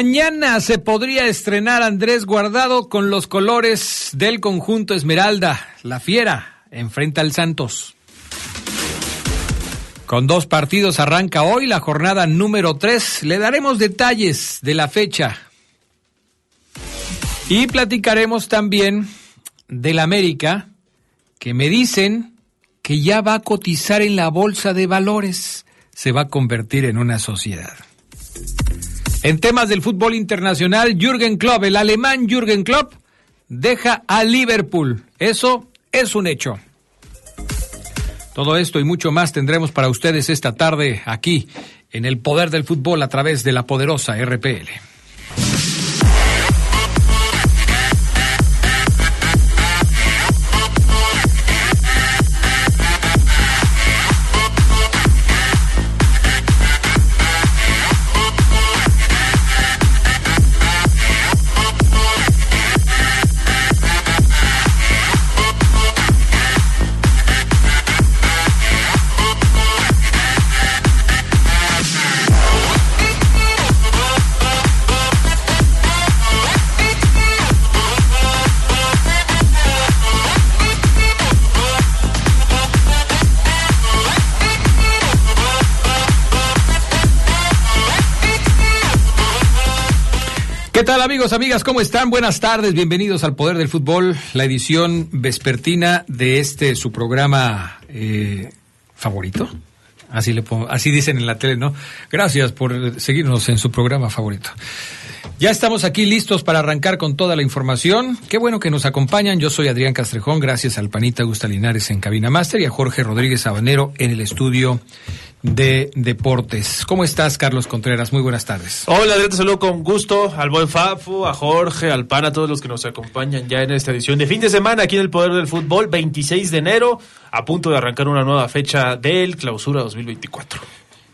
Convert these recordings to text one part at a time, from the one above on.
Mañana se podría estrenar Andrés Guardado con los colores del conjunto Esmeralda. La Fiera enfrenta al Santos. Con dos partidos arranca hoy la jornada número 3. Le daremos detalles de la fecha. Y platicaremos también del América, que me dicen que ya va a cotizar en la bolsa de valores. Se va a convertir en una sociedad. En temas del fútbol internacional, Jürgen Klopp, el alemán Jürgen Klopp, deja a Liverpool. Eso es un hecho. Todo esto y mucho más tendremos para ustedes esta tarde aquí en el poder del fútbol a través de la poderosa RPL. Amigos, amigas? ¿Cómo están? Buenas tardes, bienvenidos al Poder del Fútbol, la edición vespertina de este su programa eh, favorito. Así, le pongo, así dicen en la tele, ¿no? Gracias por seguirnos en su programa favorito. Ya estamos aquí listos para arrancar con toda la información. Qué bueno que nos acompañan. Yo soy Adrián Castrejón, gracias al Panita Gustalinares en Cabina Master y a Jorge Rodríguez Sabanero en el estudio de Deportes. ¿Cómo estás, Carlos Contreras? Muy buenas tardes. Hola, te saludo con gusto al buen Fafu, a Jorge, al PAN, a todos los que nos acompañan ya en esta edición de fin de semana aquí en el Poder del Fútbol, 26 de enero, a punto de arrancar una nueva fecha del Clausura 2024.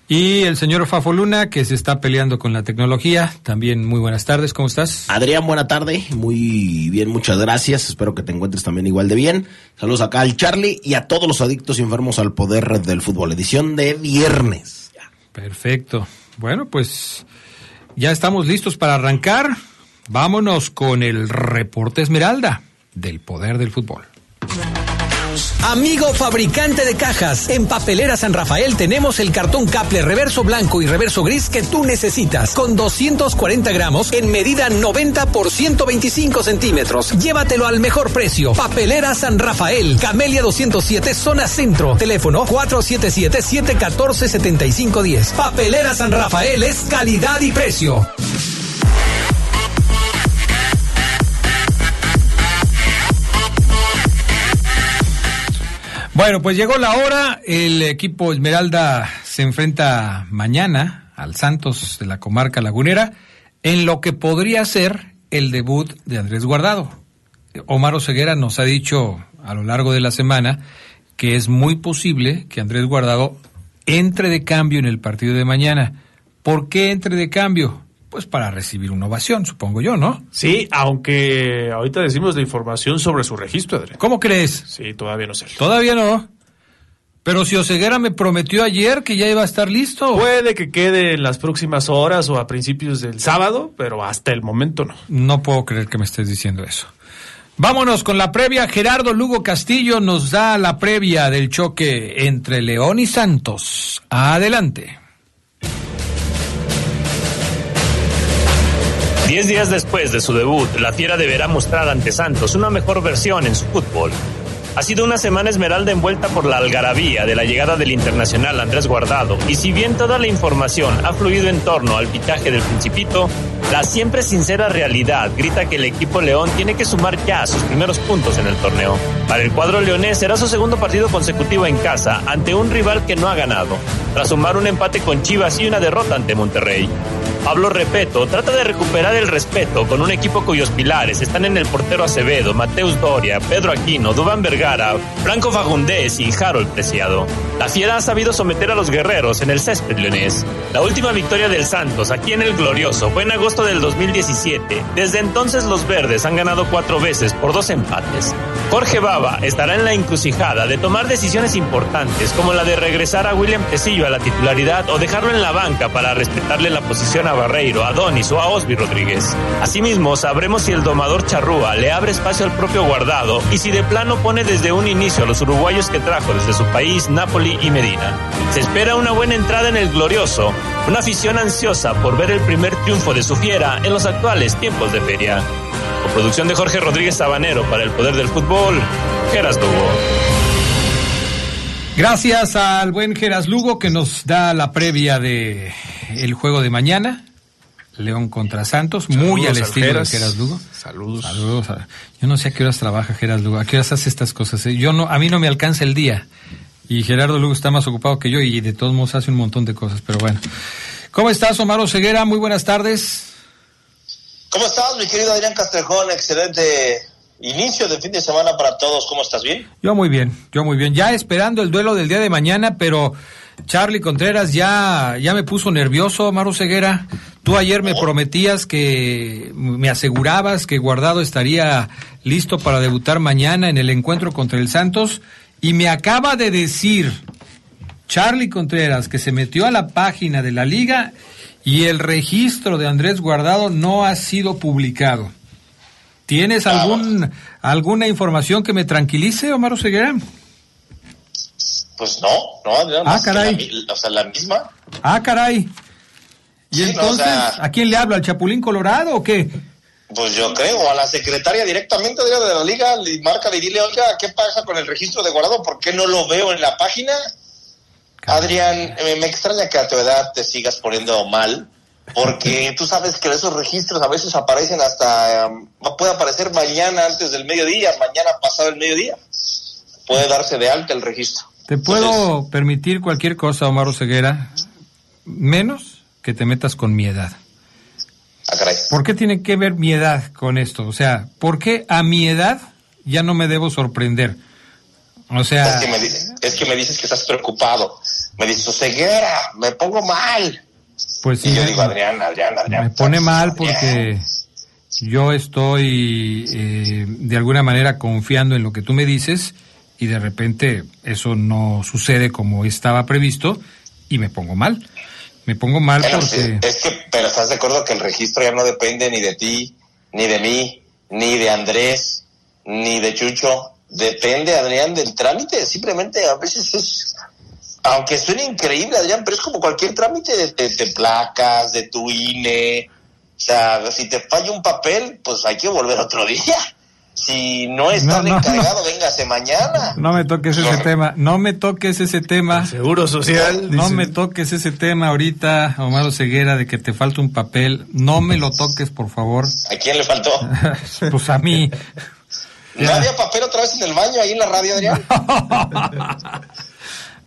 Y el señor Fafo Luna, que se está peleando con la tecnología. También muy buenas tardes, ¿cómo estás? Adrián, buena tarde. Muy bien, muchas gracias. Espero que te encuentres también igual de bien. Saludos acá al Charlie y a todos los adictos y enfermos al poder del fútbol. Edición de viernes. Perfecto. Bueno, pues ya estamos listos para arrancar. Vámonos con el reporte Esmeralda del poder del fútbol. Amigo fabricante de cajas, en Papelera San Rafael tenemos el cartón caple reverso blanco y reverso gris que tú necesitas, con 240 gramos en medida 90 por 125 centímetros. Llévatelo al mejor precio. Papelera San Rafael, Camelia 207, zona centro. Teléfono 477-714-7510. Papelera San Rafael es calidad y precio. Bueno, pues llegó la hora. El equipo Esmeralda se enfrenta mañana al Santos de la comarca lagunera en lo que podría ser el debut de Andrés Guardado. Omar Oseguera nos ha dicho a lo largo de la semana que es muy posible que Andrés Guardado entre de cambio en el partido de mañana. ¿Por qué entre de cambio? Pues para recibir una ovación, supongo yo, ¿no? Sí, aunque ahorita decimos la información sobre su registro, Adrián. ¿Cómo crees? Sí, todavía no sé. Todavía no. Pero si Oseguera me prometió ayer que ya iba a estar listo. Puede que quede en las próximas horas o a principios del sábado, pero hasta el momento no. No puedo creer que me estés diciendo eso. Vámonos con la previa. Gerardo Lugo Castillo nos da la previa del choque entre León y Santos. Adelante. Diez días después de su debut, la Fiera deberá mostrar ante Santos una mejor versión en su fútbol. Ha sido una semana esmeralda envuelta por la algarabía de la llegada del internacional Andrés Guardado, y si bien toda la información ha fluido en torno al pitaje del Principito, La siempre sincera realidad grita que el equipo León tiene que sumar ya sus primeros puntos en el torneo. Para el cuadro leonés será su segundo partido consecutivo en casa ante un rival que no ha ganado, tras sumar un empate con Chivas y una derrota ante Monterrey. Pablo Repeto trata de recuperar el respeto con un equipo cuyos pilares están en el portero Acevedo, Mateus Doria, Pedro Aquino, Dubán Vergara, Franco Fagundés y Harold Preciado. La Fiera ha sabido someter a los guerreros en el césped leonés. La última victoria del Santos aquí en el Glorioso fue en agosto del 2017. Desde entonces los verdes han ganado cuatro veces por dos empates. Jorge Baba estará en la encrucijada de tomar decisiones importantes como la de regresar a William Tecillo a la titularidad o dejarlo en la banca para respetarle la posición a Barreiro, a Donis o a Osby Rodríguez. Asimismo, sabremos si el domador Charrúa le abre espacio al propio guardado y si de plano pone desde un inicio a los uruguayos que trajo desde su país, Napoli y Medina. Se espera una buena entrada en el glorioso, una afición ansiosa por ver el primer triunfo de su fiera en los actuales tiempos de feria. Con producción de Jorge Rodríguez Sabanero para el Poder del Fútbol, Geras Lugo. Gracias al buen Geras Lugo que nos da la previa de el juego de mañana. León contra Santos, muy Saludos al al estilo Geras. de Geras Lugo. Saludos. Saludos. a- Yo no sé a qué horas trabaja Geras Lugo, a qué horas hace estas cosas. eh. Yo no, a mí no me alcanza el día. Y Gerardo Lugo está más ocupado que yo y de todos modos hace un montón de cosas, pero bueno. ¿Cómo estás, Omar Ceguera? Muy buenas tardes. ¿Cómo estás, mi querido Adrián Castrejón? Excelente inicio de fin de semana para todos. ¿Cómo estás? ¿Bien? Yo muy bien, yo muy bien. Ya esperando el duelo del día de mañana, pero Charlie Contreras ya, ya me puso nervioso, Maru Ceguera. Tú ayer me prometías que me asegurabas que Guardado estaría listo para debutar mañana en el encuentro contra el Santos y me acaba de decir Charlie Contreras que se metió a la página de la liga y el registro de Andrés Guardado no ha sido publicado. ¿Tienes algún, alguna información que me tranquilice, Omar Ceguera? Pues no, no, Adrián. Ah, caray. la o sea, la misma. Ah, caray. ¿Y Sí, no, entonces o sea- a quién le hablo? ¿Al Chapulín Colorado o qué? Pues yo creo, a la secretaria directamente de la liga, le marca y dile, oiga, ¿qué pasa con el registro de guardado? ¿Por qué no lo veo en la página? Adrián, me, extraña que a tu edad te sigas poniendo mal, porque tú sabes que esos registros a veces aparecen hasta, um, puede aparecer mañana antes del mediodía, mañana pasado el mediodía. Puede darse de alta el registro. Te puedo permitir cualquier cosa, Omar Ceguera, menos que te metas con mi edad. Ah, caray. ¿Por qué tiene que ver mi edad con esto? O sea, ¿por qué a mi edad ya no me debo sorprender? O sea, Es que, me, es que me dices que estás preocupado. Me dices, ceguera, me pongo mal. pues sí, y yo digo, Adrián, Adrián, Adrián. me pone mal Adrián. porque yo estoy eh, de alguna manera confiando en lo que tú me dices y de repente eso no sucede como estaba previsto y me pongo mal. Me pongo mal porque... es que, pero estás de acuerdo que el registro ya no depende ni de ti, ni de mí, ni de Andrés, ni de Chucho. Depende, Adrián, del trámite. Simplemente a veces es, aunque suene increíble, Adrián, pero es como cualquier trámite de, de- de placas, de tu INE. O sea, si te falla un papel, pues hay que volver otro día. Si no está No, no, encargado, véngase mañana. No me toques ese No. tema, no me toques ese tema. Seguro social. No dice. me toques ese tema ahorita, Omar Ceguera, de que te falta un papel. No me lo toques, por favor. ¿A quién le faltó? pues a mí. ¿No había papel otra vez en el baño ahí en la radio, Adrián?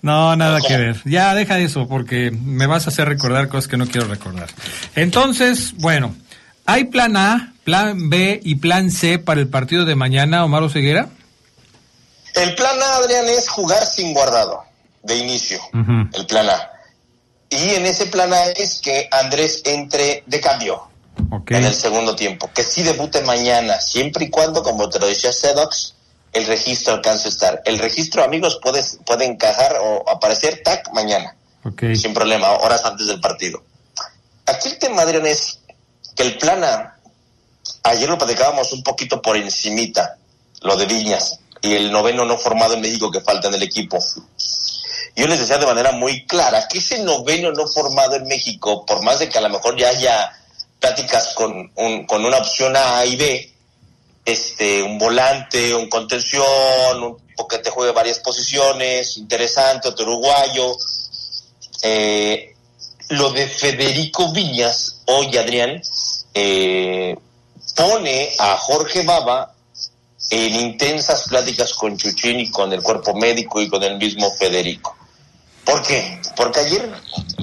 No, nada que ver. Ya deja eso porque me vas a hacer recordar cosas que no quiero recordar. Entonces, bueno, ¿hay plan A, plan B y plan C para el partido de mañana, Omar Ceguera? El plan A, Adrián, es jugar sin guardado, de inicio. El plan A. Y en ese plan A es que Andrés entre de cambio en el segundo tiempo. Que sí debute mañana, siempre y cuando, como te lo decía Sedox, el registro alcance a estar. El registro, amigos, puede, puede encajar o aparecer TAC mañana, Ok. sin problema, horas antes del partido. Aquí el tema, Adrián, es que el plan A, ayer lo platicábamos un poquito por encimita, lo de Viñas y el noveno no formado en México que falta en el equipo. Yo les decía de manera muy clara que ese noveno no formado en México, por más de que a lo mejor ya haya pláticas con, un- con una opción A y B, este, un volante, un contención, un tipo que te juegue varias posiciones, interesante, otro uruguayo. Eh, lo de Federico Viñas, hoy Adrián, eh, pone a Jorge Baba en intensas pláticas con Chuchín y con el cuerpo médico y con el mismo Federico. ¿Por qué? Porque ayer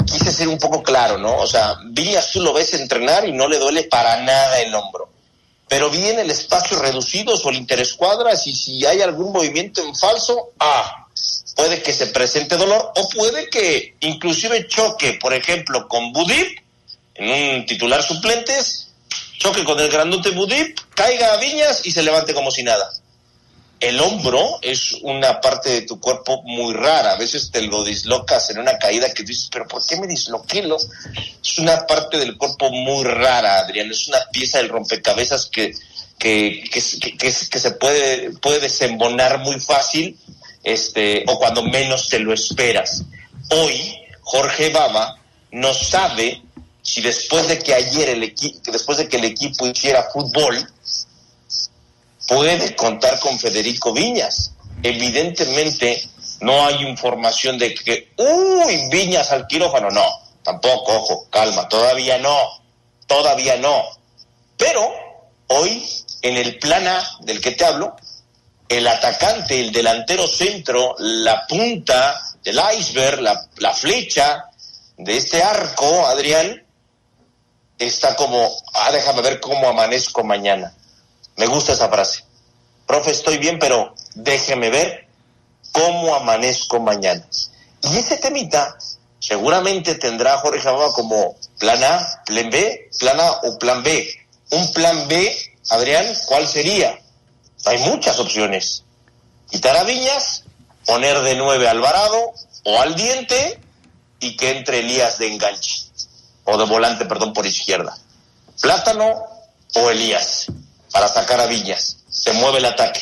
quise ser un poco claro, ¿no? O sea, Viñas tú lo ves entrenar y no le duele para nada el hombro. Pero viene el espacio reducido o el interescuadras y si hay algún movimiento en falso, ah, puede que se presente dolor o puede que inclusive choque, por ejemplo, con Budip en un titular suplentes, choque con el grandote Budip, caiga a Viñas y se levante como si nada. El hombro es una parte de tu cuerpo muy rara. A veces te lo dislocas en una caída que dices, pero ¿por qué me disloqué? Es una parte del cuerpo muy rara, Adrián. Es una pieza del rompecabezas que, que, que, que se puede, puede desembonar muy fácil este, o cuando menos te lo esperas. Hoy, Jorge Baba no sabe si después de que ayer el equipo, después de que el equipo hiciera fútbol, puede contar con Federico Viñas. Evidentemente no hay información de que, uy, Viñas al quirófano, no, tampoco, ojo, calma, todavía no, todavía no. Pero hoy, en el plan A del que te hablo, el atacante, el delantero centro, la punta del iceberg, la, la flecha de este arco, Adrián, está como, ah, déjame ver cómo amanezco mañana. Me gusta esa frase. Profe, estoy bien, pero déjeme ver cómo amanezco mañana. Y ese temita seguramente tendrá Jorge Baba como plan A, plan B, plan A o plan B. Un plan B, Adrián, ¿cuál sería? Hay muchas opciones. Quitar a Viñas, poner de nueve a Alvarado o al diente y que entre Elías de enganche o de volante, perdón, por izquierda. Plátano o Elías para sacar a Viñas. Se mueve el ataque.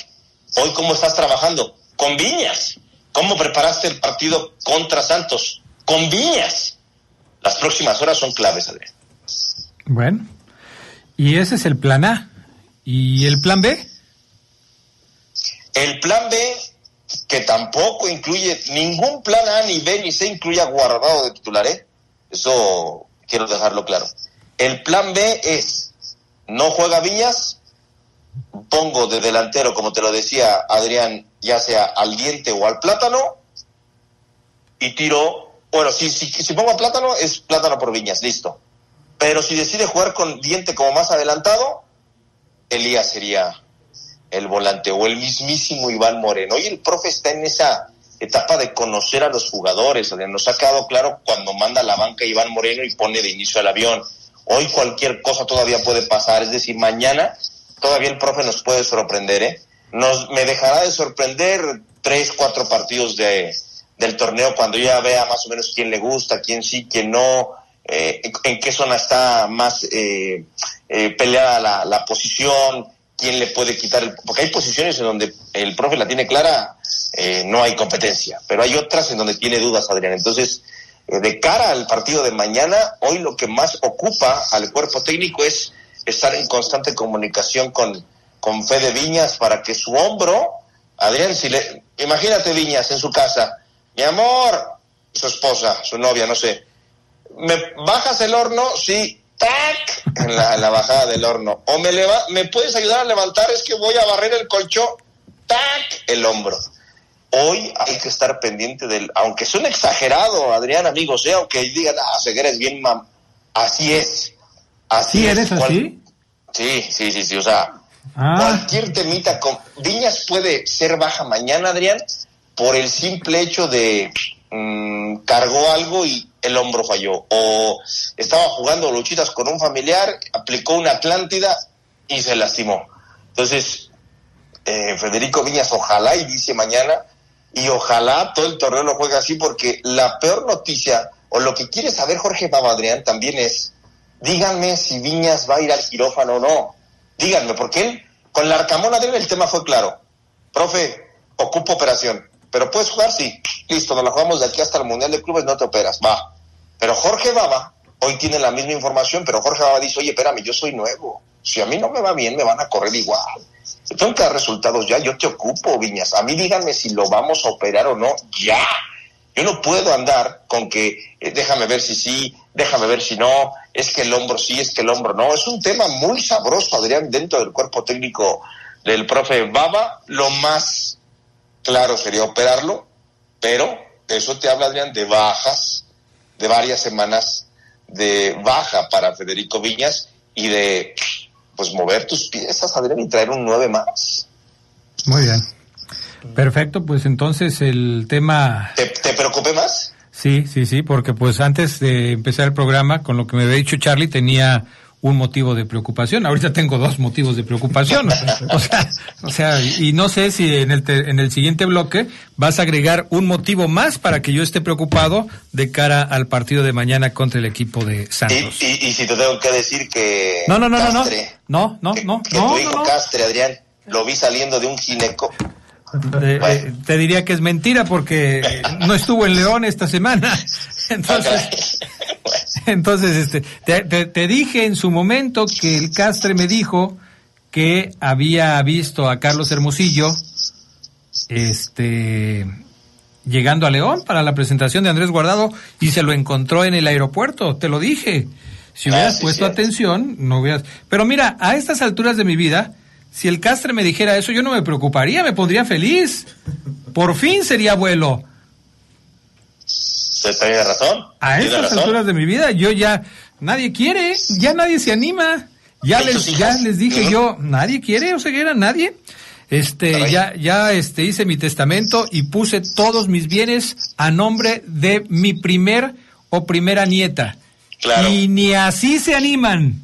Hoy, ¿cómo estás trabajando? Con Viñas. ¿Cómo preparaste el partido contra Santos? Con Viñas. Las próximas horas son claves, Adrián. Bueno, y ese es el plan A. ¿Y el plan B? El plan B, que tampoco incluye ningún plan A, ni B, ni C, incluye a guardado de titular, ¿eh? Eso quiero dejarlo claro. El plan B es, no juega Viñas, pongo de delantero, como te lo decía Adrián, ya sea al diente o al plátano, y tiro, bueno, si, si, si pongo a plátano, es plátano por Viñas, listo. Pero si decide jugar con diente como más adelantado, Elías sería el volante o el mismísimo Iván Moreno. Hoy el profe está en esa etapa de conocer a los jugadores. Nos ha quedado claro cuando manda la banca Iván Moreno y pone de inicio al avión. Hoy cualquier cosa todavía puede pasar, es decir, mañana todavía el profe nos puede sorprender, ¿eh? Nos, me dejará de sorprender tres, cuatro partidos de, del torneo cuando ya vea más o menos quién le gusta, quién sí, quién no, eh, en, qué zona está más eh, eh, peleada la, la posición, quién le puede quitar el... Porque hay posiciones en donde el profe la tiene clara, eh, no hay competencia, pero hay otras en donde tiene dudas, Adrián. Entonces, eh, de cara al partido de mañana, hoy lo que más ocupa al cuerpo técnico es estar en constante comunicación con, con Fede Viñas para que su hombro, Adrián, si le... Imagínate Viñas en su casa, mi amor, su esposa, su novia, no sé, ¿me bajas el horno? Sí, ¡tac! En la, bajada del horno. O me, leva, me puedes ayudar a levantar, es que voy a barrer el colchón, ¡tac! El hombro. Hoy hay que estar pendiente del, aunque suene exagerado, Adrián, amigos, ¿eh? aunque digan, ah, Ceguera es bien mam. Así es. Así ¿Sí es. eres así? Sí, sí, sí, sí, o sea, Ah. cualquier temita con Viñas puede ser baja mañana, Adrián, por el simple hecho de mm, cargó algo y el hombro falló. O estaba jugando luchitas con un familiar, aplicó una Atlántida y se lastimó. Entonces, eh, Federico Viñas, ojalá y dice mañana, y ojalá todo el torneo lo juegue así, porque la peor noticia, o lo que quiere saber Jorge Adrián también es, díganme si Viñas va a ir al quirófano o no. Díganme, porque él, con la Arcamón Adrián el tema fue claro. Profe, ocupo operación. Pero puedes jugar, sí. Listo, nos la jugamos de aquí hasta el Mundial de Clubes, no te operas, va. Pero Jorge Baba, hoy tiene la misma información, pero Jorge Baba dice, oye, espérame, yo soy nuevo. Si a mí no me va bien, me van a correr igual. Tengo que dar resultados ya, yo te ocupo, Viñas. A mí díganme si lo vamos a operar o no, ya. Yo no puedo andar con que eh, déjame ver si sí, déjame ver si no, es que el hombro sí, es que el hombro no. Es un tema muy sabroso, Adrián, dentro del cuerpo técnico del profe Baba. Lo más claro sería operarlo, pero eso te habla, Adrián, de bajas, de varias semanas de baja para Federico Viñas y de pues mover tus piezas, Adrián, y traer un nueve más. Muy bien. Perfecto, pues entonces el tema... ¿Te, te preocupé más? Sí, sí, sí, porque pues antes de empezar el programa, con lo que me había dicho Charlie, tenía un motivo de preocupación. Ahorita tengo dos motivos de preocupación. O sea, o sea, y no sé si en el, en el siguiente bloque vas a agregar un motivo más para que yo esté preocupado de cara al partido de mañana contra el equipo de Santos. Y, y, y si te tengo que decir que... No, no, no, Castre, no, no, no, que, no, que no, tu no, hijo no. Castre, Adrián, lo vi saliendo de un gineco. Eh, te diría que es mentira porque no estuvo en León esta semana. Entonces, entonces este, te, te- te dije en su momento que el Castre me dijo que había visto a Carlos Hermosillo este llegando a León para la presentación de Andrés Guardado y se lo encontró en el aeropuerto, te lo dije. Si Ah, hubieras sí, puesto atención, no hubieras... Pero mira, a estas alturas de mi vida, si el Castre me dijera eso, yo no me preocuparía, me pondría feliz. Por fin sería abuelo. ¿Usted tiene razón? A ¿Tiene estas razón? alturas de mi vida, yo ya... Nadie quiere, ya nadie se anima. Ya ¿Y tus les, ya les dije yo, nadie quiere, Oseguera, nadie. Este, ya, ya este, hice mi testamento y puse todos mis bienes a nombre de mi primer o primera nieta. Claro. Y ni así se animan.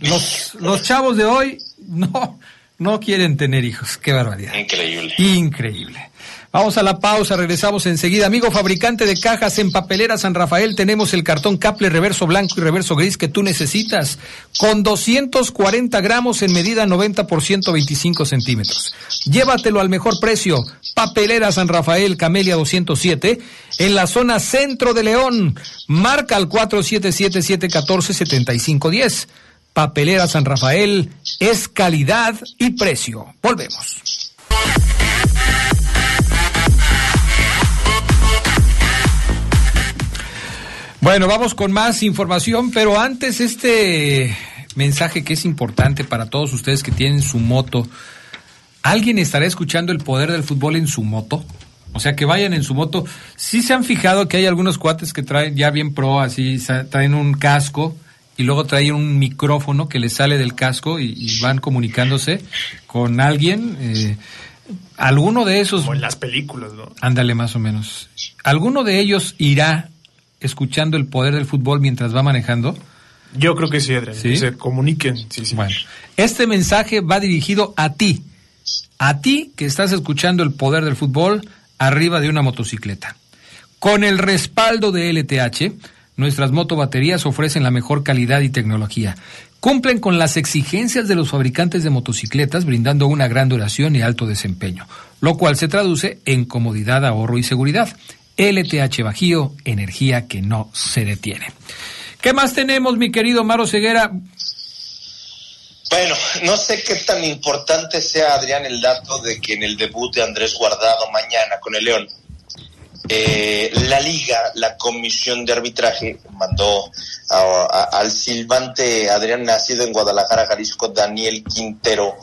Los, los chavos de hoy no, no quieren tener hijos. Qué barbaridad. Increíble. Increíble. Vamos a la pausa, regresamos enseguida. Amigo fabricante de cajas en papelera San Rafael, tenemos el cartón Caple reverso blanco y reverso gris que tú necesitas, con 240 gramos en medida 90 por 125 centímetros. Llévatelo al mejor precio. Papelera San Rafael, Camelia 207, en la zona centro de León. Marca al 477-714-7510. Papelera San Rafael es calidad y precio. Volvemos. Bueno, vamos con más información, pero antes este mensaje que es importante para todos ustedes que tienen su moto. ¿Alguien estará escuchando el poder del fútbol en su moto? O sea, que vayan en su moto. Sí se han fijado que hay algunos cuates que traen ya bien pro, así, traen un casco y luego traen un micrófono que les sale del casco y, y van comunicándose con alguien. eh, alguno de esos Como en las películas, ¿no? Ándale, más o menos. ¿Alguno de ellos irá escuchando el poder del fútbol mientras va manejando? Yo creo que sí, Adrián. ¿Sí? Que se comuniquen. Sí, sí. Bueno, este mensaje va dirigido a ti, a ti que estás escuchando el poder del fútbol arriba de una motocicleta. Con el respaldo de LTH, nuestras motobaterías ofrecen la mejor calidad y tecnología. Cumplen con las exigencias de los fabricantes de motocicletas, brindando una gran duración y alto desempeño, lo cual se traduce en comodidad, ahorro y seguridad. LTH Bajío, energía que no se detiene. ¿Qué más tenemos, mi querido Maro Ceguera? Bueno, no sé qué tan importante sea, Adrián, el dato de que en el debut de Andrés Guardado mañana con el León, eh, la liga, la comisión de arbitraje, mandó a- al silbante Adrián, nacido en Guadalajara, Jalisco, Daniel Quintero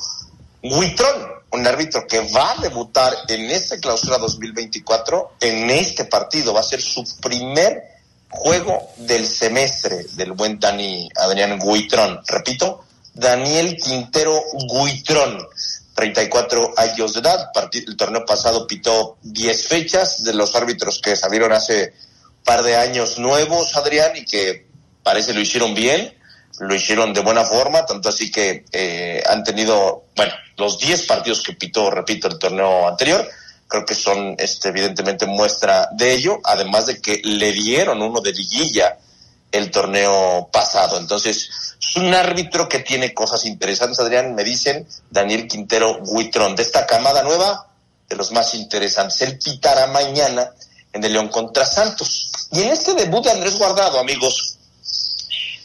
Huitrón, un árbitro que va a debutar en esta clausura 2024, en este partido, va a ser su primer juego del semestre del buen Dani Adrián Guitrón. Repito, Daniel Quintero Guitrón, 34 años de edad. El torneo pasado pitó 10 fechas de los árbitros que salieron hace par de años nuevos, Adrián, y que parece lo hicieron bien, lo hicieron de buena forma, tanto así que eh, han tenido, bueno, los 10 partidos que pitó, repito, el torneo anterior, creo que son este, evidentemente muestra de ello, además de que le dieron uno de liguilla el torneo pasado. Entonces, es un árbitro que tiene cosas interesantes, Adrián, me dicen, Daniel Quintero Huitrón, de esta camada nueva, de los más interesantes. Él pitará mañana en el León contra Santos. Y en este debut de Andrés Guardado, amigos,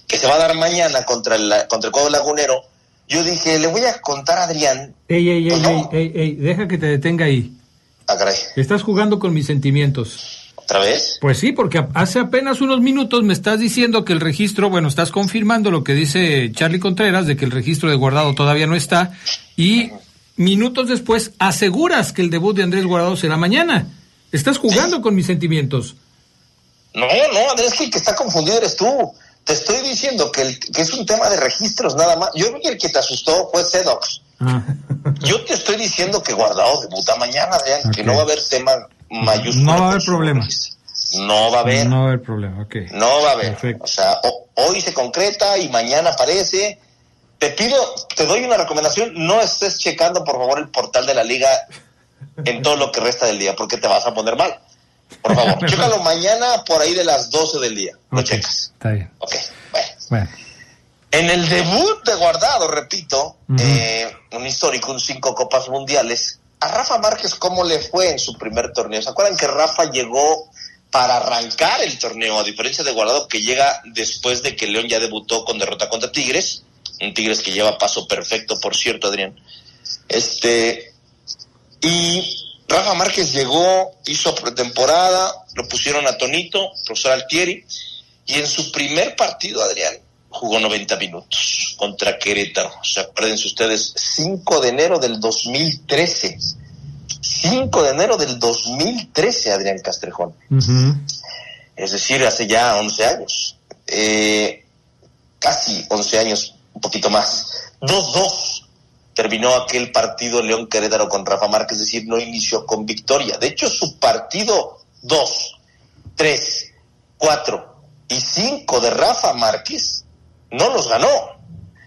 que se va a dar mañana contra el, contra el cuadro lagunero, yo dije, le voy a contar a Adrián, Ey, ey, ey, Pues no. ey, ey, ey, deja que te detenga ahí. ah, caray, Estás jugando con mis sentimientos. ¿Otra vez? Pues sí, porque hace apenas unos minutos me estás diciendo que el registro, bueno, estás confirmando lo que dice Charlie Contreras, de que el registro de guardado todavía no está, y minutos después aseguras que el debut de Andrés Guardado será mañana. Estás jugando con mis sentimientos. No, no, Andrés, que el que está confundido eres tú. Te estoy diciendo que, el, que es un tema de registros nada más. Yo creo que el que te asustó fue Sedox. Ah. Yo te estoy diciendo que Guardado debuta mañana, Adrián, que no va a haber tema No va a haber problema. No va a haber. No va a haber problema, ok. No va a haber. O sea, hoy se concreta y mañana aparece. Te pido, te doy una recomendación, no estés checando por favor el portal de la liga en todo lo que resta del día, porque te vas a poner mal. Por favor, chécalo mañana por ahí de las 12 del día. Lo checas. Está bien. Ok, bueno. En el debut de Guardado, repito, eh, un histórico, un cinco copas mundiales, a Rafa Márquez, ¿cómo le fue en su primer torneo? ¿Se acuerdan que Rafa llegó para arrancar el torneo, a diferencia de Guardado, que llega después de que León ya debutó con derrota contra Tigres? Un Tigres que lleva paso perfecto, por cierto, Adrián. Este, y Rafa Márquez llegó, hizo pretemporada, lo pusieron a Tonito, profesor Altieri, y en su primer partido, Adrián, jugó 90 minutos contra Querétaro. ¿Se acuerdan ustedes? 5 de enero del 2013. 5 de enero del 2013, Adrián Castrejón. Es decir, hace ya 11 años. Eh, casi 11 años, un poquito más. 2-2 terminó aquel partido León Querétaro con Rafa Márquez, es decir, no inició con victoria. De hecho, su partido 2, 3, 4 y 5 de Rafa Márquez no los ganó.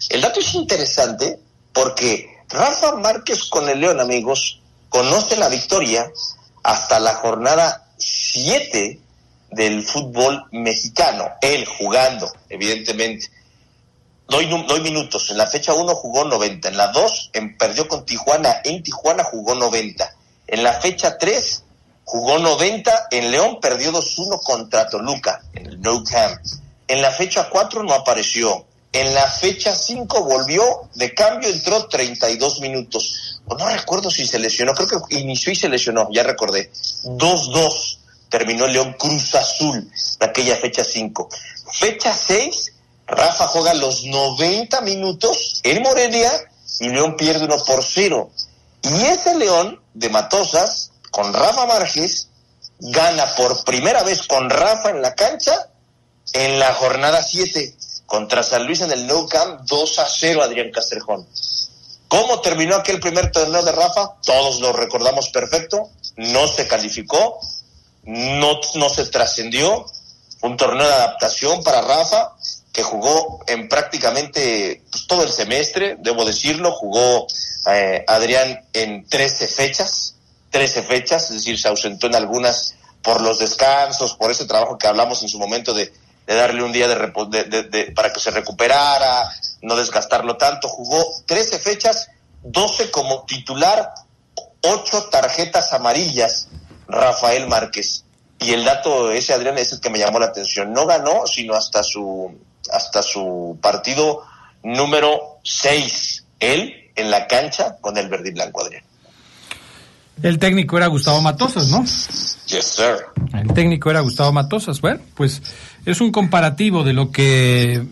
El dato es interesante porque Rafa Márquez con el León, amigos, conoce la victoria hasta la jornada 7 del fútbol mexicano, él jugando, evidentemente. Doy, doy minutos, en la fecha 1 jugó 90, en la 2 en, perdió con Tijuana, en Tijuana jugó 90, en la fecha 3 jugó 90, en León perdió 2-1 contra Toluca, en el No Camp. En la fecha 4 no apareció. En la fecha 5 volvió, de cambio entró 32 minutos. no recuerdo si se lesionó, creo que inició y se lesionó, ya recordé. 2-2 terminó León Cruz Azul de aquella fecha 5. Fecha 6, Rafa juega los 90 minutos en Morelia y León pierde 1 por 0. Y ese León de Matosas, con Rafa Márquez, gana por primera vez con Rafa en la cancha en la jornada 7 contra San Luis en el Nou Camp 2 a 0 Adrián Castrejón. ¿Cómo terminó aquel primer torneo de Rafa? Todos lo recordamos perfecto. No se calificó, no, no se trascendió. Un torneo de adaptación para Rafa que jugó en prácticamente pues, todo el semestre, debo decirlo. Jugó eh, Adrián en 13 fechas, 13 fechas, es decir, se ausentó en algunas por los descansos, por ese trabajo que hablamos en su momento de de darle un día de, para que se recuperara, no desgastarlo tanto. Jugó 13 fechas, 12 como titular, 8 tarjetas amarillas, Rafael Márquez. Y el dato ese, Adrián, es el que me llamó la atención. No ganó, sino hasta su, hasta su partido número 6. Él en la cancha con el verde y blanco, Adrián. El técnico era Gustavo Matosas, ¿no? Yes, sir. El técnico era Gustavo Matosas. Bueno, pues es un comparativo de lo que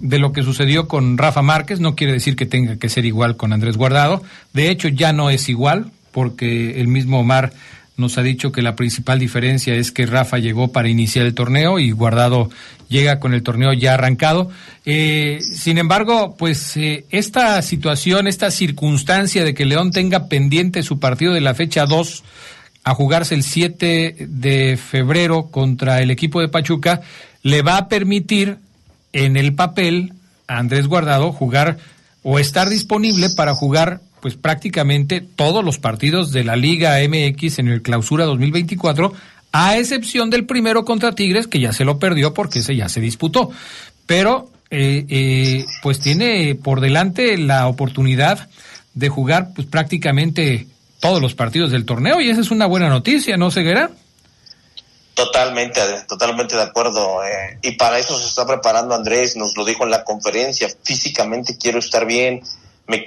de lo que sucedió con Rafa Márquez. No quiere decir que tenga que ser igual con Andrés Guardado. De hecho, ya no es igual, porque el mismo Omar nos ha dicho que la principal diferencia es que Rafa llegó para iniciar el torneo y Guardado llega con el torneo ya arrancado. Eh, sin embargo, pues eh, esta situación, esta circunstancia de que León tenga pendiente su partido de la fecha 2 a jugarse el 7 de febrero contra el equipo de Pachuca, le va a permitir en el papel a Andrés Guardado jugar o estar disponible para jugar pues prácticamente todos los partidos de la Liga MX en el Clausura 2024, a excepción del primero contra Tigres, que ya se lo perdió porque ese ya se disputó. Pero eh, eh, pues tiene por delante la oportunidad de jugar pues prácticamente todos los partidos del torneo y esa es una buena noticia, ¿no, Ceguera? Totalmente, totalmente de acuerdo. Eh, y para eso se está preparando Andrés, nos lo dijo en la conferencia, físicamente quiero estar bien,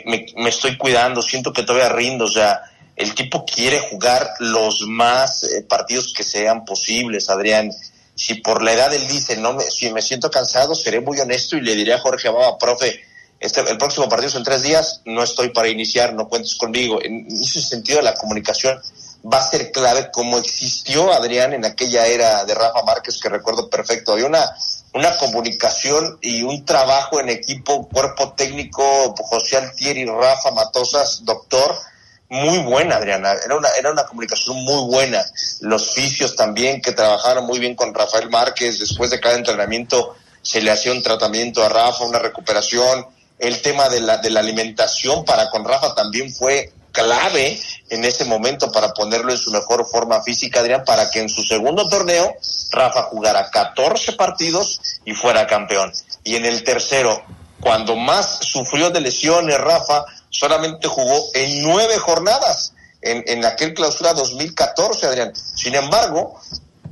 me, me, estoy cuidando, siento que todavía rindo, o sea, el tipo quiere jugar los más eh, partidos que sean posibles, Adrián. Si por la edad él dice, no me, si me siento cansado, seré muy honesto y le diré a Jorge Ababa, profe, este, el próximo partido es en tres días, no estoy para iniciar, no cuentes conmigo. En ese sentido, la comunicación va a ser clave como existió Adrián en aquella era de Rafa Márquez, que recuerdo perfecto. Había una, una comunicación y un trabajo en equipo, cuerpo técnico, José Altieri, Rafa Matosas, doctor, muy buena, Adriana. Era una, era una comunicación muy buena. Los fisios también, que trabajaron muy bien con Rafael Márquez. Después de cada entrenamiento se le hacía un tratamiento a Rafa, una recuperación. El tema de la, de la alimentación para con Rafa también fue clave en ese momento para ponerlo en su mejor forma física, Adrián, para que en su segundo torneo Rafa jugara 14 partidos y fuera campeón. Y en el tercero, cuando más sufrió de lesiones Rafa, solamente jugó en nueve jornadas en, en aquel clausura 2014, Adrián. Sin embargo,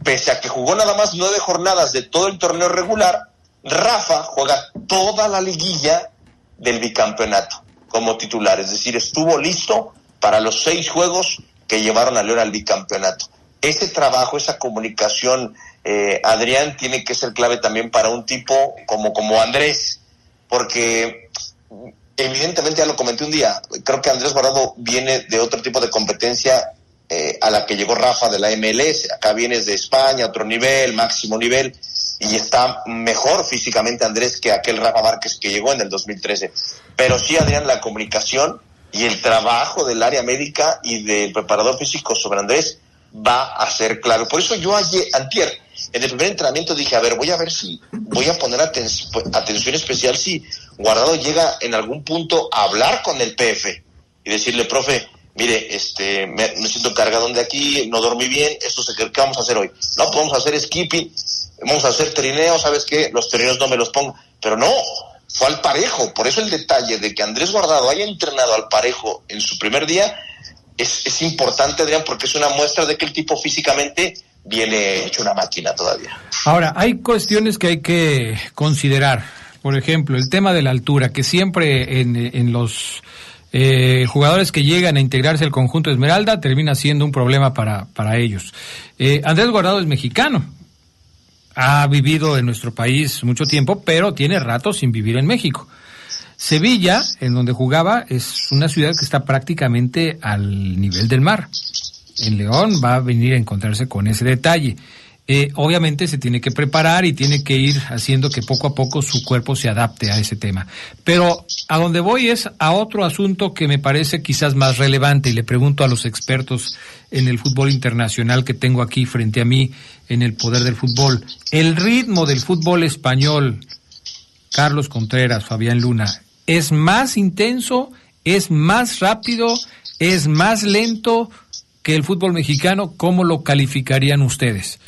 pese a que jugó nada más nueve jornadas de todo el torneo regular, Rafa juega toda la liguilla del bicampeonato como titular, es decir, estuvo listo para los seis juegos que llevaron a León al bicampeonato. Ese trabajo, esa comunicación, eh, Adrián, tiene que ser clave también para un tipo como, como Andrés, porque evidentemente ya lo comenté un día, creo que Andrés Guardado viene de otro tipo de competencia eh, a la que llegó Rafa de la MLS, acá vienes de España, otro nivel, máximo nivel, y está mejor físicamente Andrés que aquel Rafa Márquez que llegó en el 2013. Pero sí, Adrián, la comunicación y el trabajo del área médica y del preparador físico sobre Andrés va a ser clave. Por eso yo ayer, antier, en el primer entrenamiento dije, a ver, voy a ver si, voy a poner atención especial si Guardado llega en algún punto a hablar con el PF y decirle, profe, mire, este, me, siento cargado de aquí, no dormí bien, esto se ¿qué vamos a hacer hoy? No, podemos pues hacer skipping, vamos a hacer trineo, ¿sabes qué? Los trineos no me los pongo, pero no, fue al parejo, por eso el detalle de que Andrés Guardado haya entrenado al parejo en su primer día es, es importante, Adrián, porque es una muestra de que el tipo físicamente viene hecho una máquina todavía. Ahora, hay cuestiones que hay que considerar. Por ejemplo, el tema de la altura, que siempre en, en los eh, jugadores que llegan a integrarse al conjunto Esmeralda termina siendo un problema para, para ellos. Eh, Andrés Guardado es mexicano, ha vivido en nuestro país mucho tiempo, pero tiene rato sin vivir en México. Sevilla, en donde jugaba, es una ciudad que está prácticamente al nivel del mar. En León va a venir a encontrarse con ese detalle. Eh, obviamente se tiene que preparar y tiene que ir haciendo que poco a poco su cuerpo se adapte a ese tema. Pero a donde voy es a otro asunto que me parece quizás más relevante y le pregunto a los expertos en el fútbol internacional que tengo aquí frente a mí en el poder del fútbol. El ritmo del fútbol español, Carlos Contreras, Fabián Luna, ¿es más intenso, es más rápido, es más lento que el fútbol mexicano? ¿Cómo lo calificarían ustedes?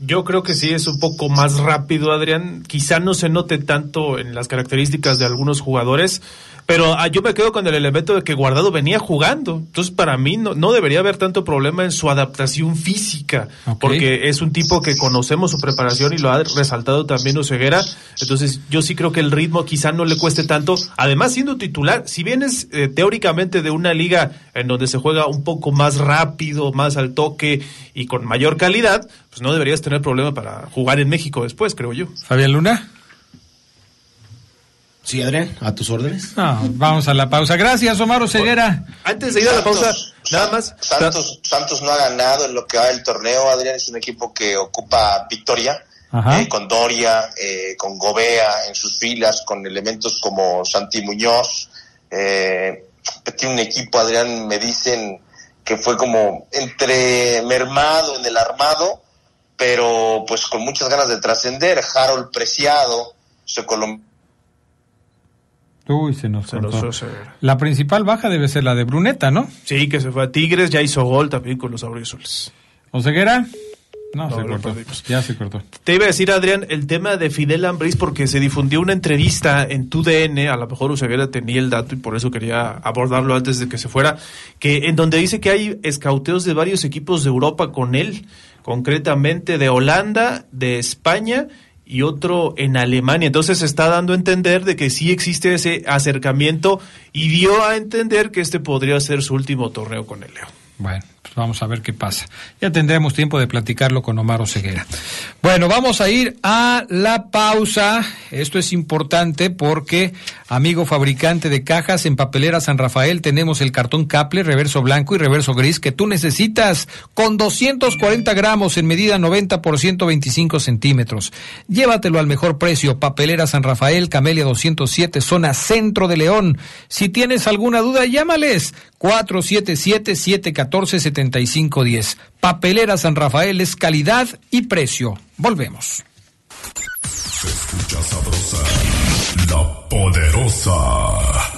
Yo creo que sí es un poco más rápido, Adrián. Quizá no se note tanto en las características de algunos jugadores, pero ah, yo me quedo con el elemento de que Guardado venía jugando. Entonces, para mí no, no debería haber tanto problema en su adaptación física, porque es un tipo que conocemos su preparación y lo ha resaltado también Oseguera. Entonces, yo sí creo que el ritmo quizá no le cueste tanto. Además, siendo titular, si vienes eh, teóricamente de una liga en donde se juega un poco más rápido, más al toque y con mayor calidad, pues no deberías tener problema para jugar en México después, creo yo. Fabián Luna. Sí, Adrián, a tus órdenes. No, vamos a la pausa. Gracias, Omar Ceguera. Antes de ir a la pausa, nada más. Santos, Santos no ha ganado en lo que va el torneo. Adrián es un equipo que ocupa victoria. Eh, con Doria, eh, con Gobea en sus filas, con elementos como Santi Muñoz. Eh, tiene un equipo, Adrián, me dicen que fue como entre mermado en el armado, pero pues con muchas ganas de trascender. Harold Preciado, se colombiano Uy, se nos, La principal baja debe ser la de Bruneta, ¿no? Sí, que se fue a Tigres, ya hizo gol también con los ¿O Ceguera? No, se cortó. Ya se cortó. Te iba a decir, Adrián, el tema de Fidel Ambris, porque se difundió una entrevista en tu DN, a lo mejor Uceguera tenía el dato y por eso quería abordarlo antes de que se fuera, que en donde dice que hay escauteos de varios equipos de Europa con él, concretamente de Holanda, de España y otro en Alemania. Entonces se está dando a entender de que sí existe ese acercamiento y dio a entender que este podría ser su último torneo con el León. Bueno, vamos a ver qué pasa. Ya tendremos tiempo de platicarlo con Omar Oseguera. Bueno, vamos a ir a la pausa. Esto es importante porque, amigo fabricante de cajas en papelera San Rafael, tenemos el cartón Caple, reverso blanco y reverso gris que tú necesitas con 240 gramos en medida 90 por 125 centímetros. Llévatelo al mejor precio. Papelera San Rafael, Camelia 207, zona centro de León. Si tienes alguna duda, llámales 477-714-7510. Papelera San Rafael es calidad y precio. Volvemos. Se escucha sabrosa, la poderosa.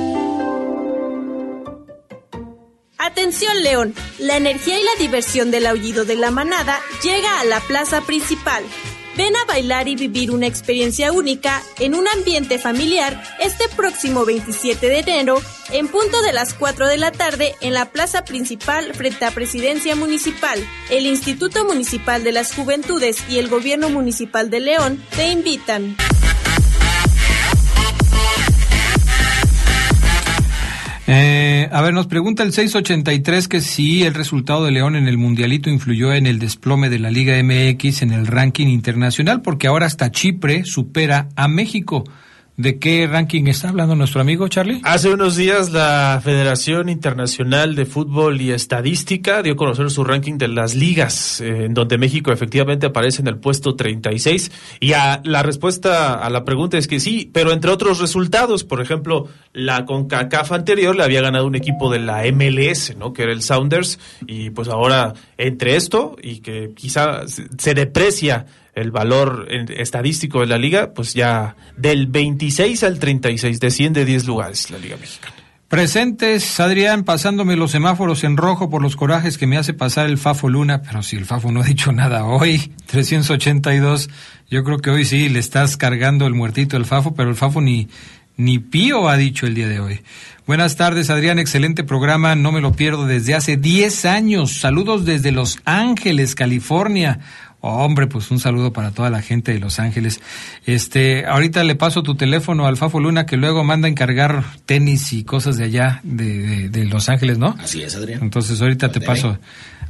Atención León, la energía y la diversión del aullido de la manada llega a la plaza principal. Ven a bailar y vivir una experiencia única en un ambiente familiar este próximo 27 de enero en punto de las 4 de la tarde en la plaza principal frente a Presidencia Municipal. El Instituto Municipal de las Juventudes y el Gobierno Municipal de León te invitan. Eh, a ver, nos pregunta el 683 que si el resultado de León en el Mundialito influyó en el desplome de la Liga MX en el ranking internacional, porque ahora hasta Chipre supera a México. ¿De qué ranking está hablando nuestro amigo Charlie? Hace unos días la Federación Internacional de Fútbol y Estadística dio a conocer su ranking de las ligas, eh, en donde México efectivamente aparece en el puesto 36. Y a, la respuesta a la pregunta es que sí, pero entre otros resultados, por ejemplo, la CONCACAF anterior le había ganado un equipo de la MLS, ¿no? Que era el Sounders, y pues ahora entre esto y que quizá se, se deprecia el valor estadístico de la liga, pues ya del 26 al 36 desciende 10 lugares la Liga Mexicana. Presentes, Adrián, pasándome los semáforos en rojo por los corajes que me hace pasar el Fafo Luna, pero si el Fafo no ha dicho nada hoy, 382, yo creo que hoy sí le estás cargando el muertito el Fafo, pero el Fafo ni, ni pío ha dicho el día de hoy. Buenas tardes, Adrián, excelente programa, no me lo pierdo desde hace 10 años. Saludos desde Los Ángeles, California. Hombre, pues un saludo para toda la gente de Los Ángeles. Este, ahorita le paso tu teléfono al Fafo Luna que luego manda a encargar tenis y cosas de allá de, de, de Los Ángeles, ¿no? Así es, Adrián. Entonces ahorita te paso,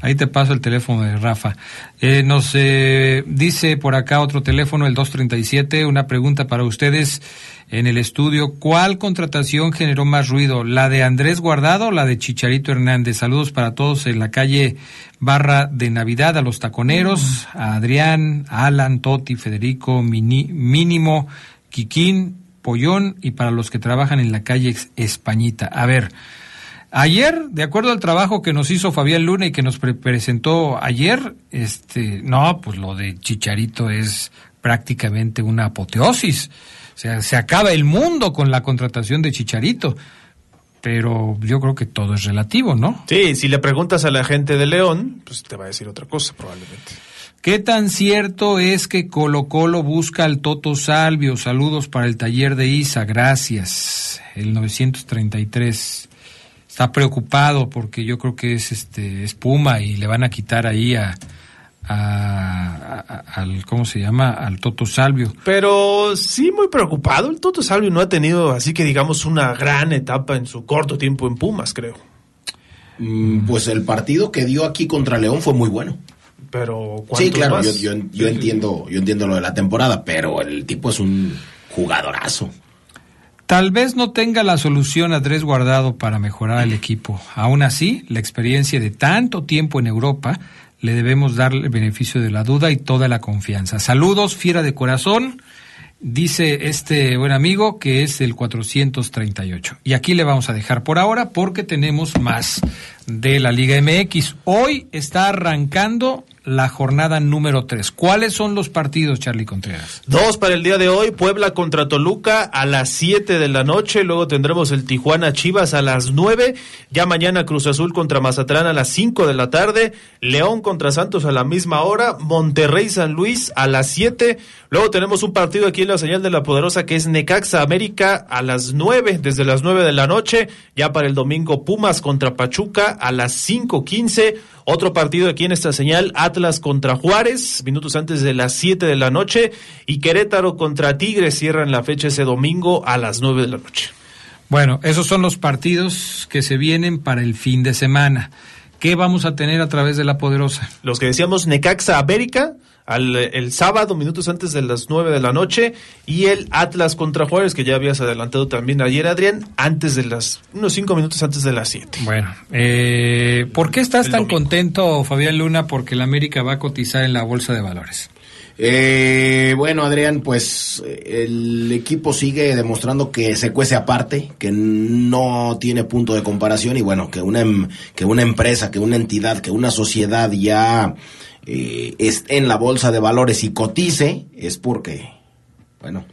ahí te paso el teléfono de Rafa. Eh, nos eh, dice por acá otro teléfono, el 237, una pregunta para ustedes en el estudio. ¿Cuál contratación generó más ruido? ¿La de Andrés Guardado o la de Chicharito Hernández? Saludos para todos en la calle Barra de Navidad, a los taconeros, a Adrián, Alan, Toti, Federico, Mini, Mínimo, Quiquín, Pollón y para los que trabajan en la calle Españita. A ver, Ayer, de acuerdo al trabajo que nos hizo Fabián Luna y que nos pre presentó ayer, este, no, pues lo de Chicharito es prácticamente una apoteosis. O sea, se acaba el mundo con la contratación de Chicharito. Pero yo creo que todo es relativo, ¿no? Sí, si le preguntas a la gente de León, pues te va a decir otra cosa probablemente. ¿Qué tan cierto es que Colo Colo busca al Toto Salvio? Saludos para el taller de Isa, gracias. El 933 está preocupado porque yo creo que es este espuma y le van a quitar ahí a, a, a, al cómo se llama al Toto Salvio. Pero sí muy preocupado. El Toto Salvio no ha tenido así que digamos una gran etapa en su corto tiempo en Pumas, creo. Mm, pues el partido que dio aquí contra León fue muy bueno. Pero sí, claro, más? Yo, yo, yo entiendo, yo entiendo lo de la temporada, pero el tipo es un jugadorazo. Tal vez no tenga la solución Andrés Guardado para mejorar el equipo. Aún así, la experiencia de tanto tiempo en Europa le debemos dar el beneficio de la duda y toda la confianza. Saludos, fiera de corazón, dice este buen amigo que es el 438. Y aquí le vamos a dejar por ahora porque tenemos más, de la Liga MX. Hoy está arrancando la jornada número 3. ¿Cuáles son los partidos, Charlie Contreras? Dos para el día de hoy, Puebla contra Toluca a las 7 de la noche, luego tendremos el Tijuana Chivas a las 9, ya mañana Cruz Azul contra Mazatlán a las 5 de la tarde, León contra Santos a la misma hora, Monterrey San Luis a las 7, luego tenemos un partido aquí en la señal de la poderosa que es Necaxa América a las 9, desde las 9 de la noche, ya para el domingo Pumas contra Pachuca a las 5.15, otro partido aquí en esta señal, Atlas contra Juárez, minutos antes de las 7 de la noche, y Querétaro contra Tigres cierran la fecha ese domingo a las 9 de la noche. Bueno, esos son los partidos que se vienen para el fin de semana. ¿Qué vamos a tener a través de la poderosa? Los que decíamos Necaxa América, al, el sábado, minutos antes de las 9 de la noche, y el Atlas contra Juárez, que ya habías adelantado también ayer, Adrián, antes de las, unos 5 minutos antes de las 7. Bueno, eh, ¿por qué estás tan contento, Fabián Luna, porque el América va a cotizar en la Bolsa de Valores? Eh, bueno, Adrián, pues el equipo sigue demostrando que se cuece aparte, que no tiene punto de comparación y bueno, que una, em, que una empresa, que una entidad, que una sociedad ya eh, esté en la bolsa de valores y cotice, es porque, bueno,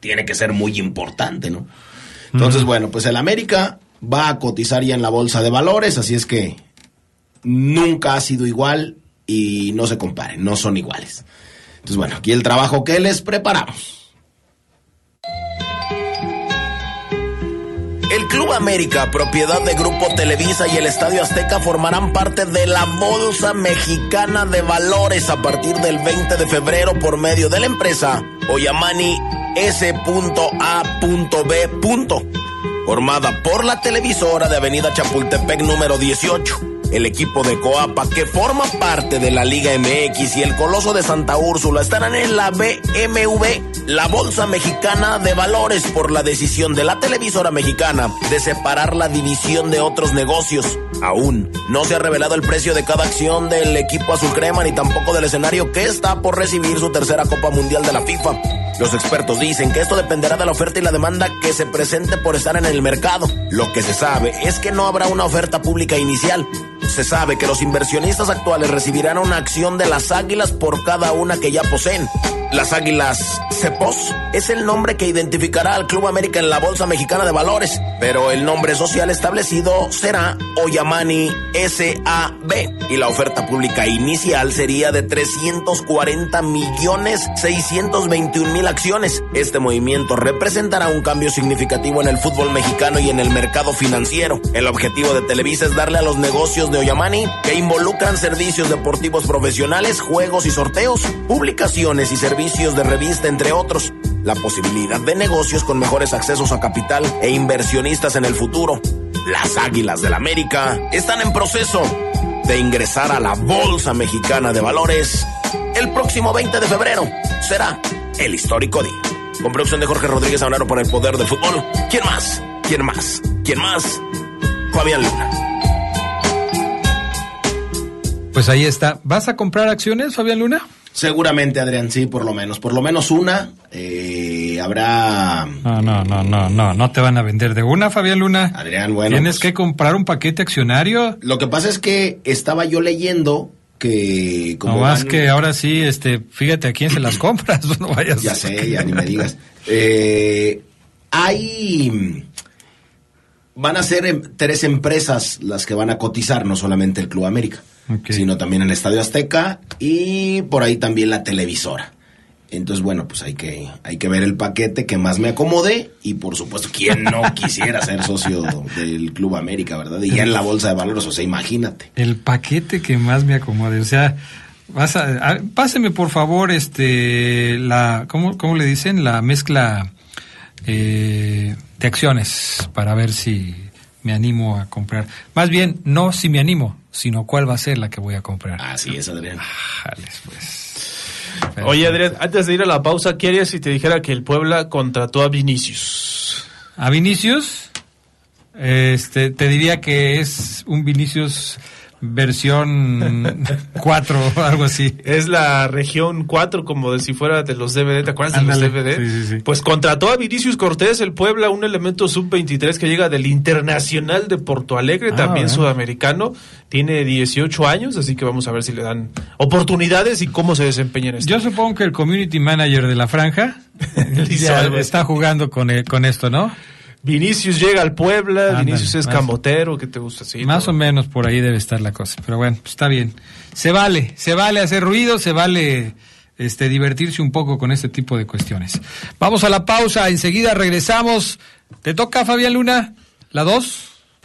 tiene que ser muy importante, ¿no? Entonces, bueno, pues el América va a cotizar ya en la bolsa de valores, así es que nunca ha sido igual y no se comparen, no son iguales. Entonces, bueno, aquí el trabajo que les preparamos. El Club América, propiedad de Grupo Televisa y el Estadio Azteca formarán parte de la Bolsa Mexicana de Valores a partir del 20 de febrero por medio de la empresa Oyamani S.A.B. Formada por la televisora de Avenida Chapultepec número 18 el equipo de Coapa, que forma parte de la Liga MX y el Coloso de Santa Úrsula estarán en la BMV, la Bolsa Mexicana de Valores, por la decisión de la televisora mexicana de separar la división de otros negocios. Aún no se ha revelado el precio de cada acción del equipo azul crema ni tampoco del escenario que está por recibir su tercera Copa Mundial de la FIFA. Los expertos dicen que esto dependerá de la oferta y la demanda que se presente por estar en el mercado. Lo que se sabe es que no habrá una oferta pública inicial. Se sabe que los inversionistas actuales recibirán una acción de las águilas por cada una que ya poseen. Las Águilas Cepos es el nombre que identificará al Club América en la Bolsa Mexicana de Valores, pero el nombre social establecido será Oyamani SAB y la oferta pública inicial sería de 340 millones 621 mil acciones. Este movimiento representará un cambio significativo en el fútbol mexicano y en el mercado financiero. El objetivo de Televisa es darle a los negocios de Oyamani que involucran servicios deportivos profesionales, juegos y sorteos, publicaciones y servicios de revista, entre otros. La posibilidad de negocios con mejores accesos a capital e inversionistas en el futuro. Las Águilas del América están en proceso de ingresar a la Bolsa Mexicana de Valores el próximo 20 de febrero. Será el histórico día. Con producción de Jorge Rodríguez Aunaro por el poder del fútbol. ¿Quién más? ¿Quién más? ¿Quién más? Fabián Luna. Pues ahí está. ¿Vas a comprar acciones, Fabián Luna? Seguramente, Adrián, sí, por lo menos. Por lo menos una. Eh, habrá. No, no, no, no, no. No te van a vender de una, Fabián Luna. Adrián, bueno. Tienes que comprar un paquete accionario. Lo que pasa es que estaba yo leyendo que. Como no más que ahora sí, este, fíjate a quién se las compras. No vayas. Ya sé, ya ni me digas. Eh, hay. Van a ser em, tres empresas las que van a cotizar, no solamente el Club América okay. sino también el Estadio Azteca y por ahí también la televisora. Entonces, bueno, pues hay que, hay que ver el paquete que más me acomode y por supuesto, ¿quién no quisiera ser socio del Club América, verdad? Y ya en la bolsa de valores, o sea, imagínate. El paquete que más me acomode, o sea, vas a, a páseme por favor, este, la, ¿cómo, cómo le dicen? La mezcla eh, de acciones para ver si me animo a comprar. Más bien, no si me animo, sino cuál va a ser la que voy a comprar. Así es, Adrián. pues. Oye, Adrián, antes de ir a la pausa, ¿qué harías si te dijera que el Puebla contrató a Vinicius? ¿A Vinicius? Este, te diría que es un Vinicius versión 4 o algo así. Es la región 4, como de si fuera de los DVD. ¿Te acuerdas de los. DVD? Sí, sí, sí. Pues contrató a Vinicius Cortés, el Puebla, un elemento sub-23 que llega del Internacional de Porto Alegre, Ah, también bueno. sudamericano. Tiene 18 años, así que vamos a ver si le dan oportunidades y cómo se desempeña en esto. Yo supongo que el community manager de la franja está jugando con, el- con esto, ¿no? Vinicius llega al Puebla, Ándale, Vinicius es camotero, ¿qué te gusta? Sí, Más todo. o menos por ahí debe estar la cosa. Pero bueno, pues está bien. Se vale, se vale hacer ruido, se vale este divertirse un poco con este tipo de cuestiones. Vamos a la pausa, enseguida regresamos. ¿Te toca, Fabián Luna? ¿La dos?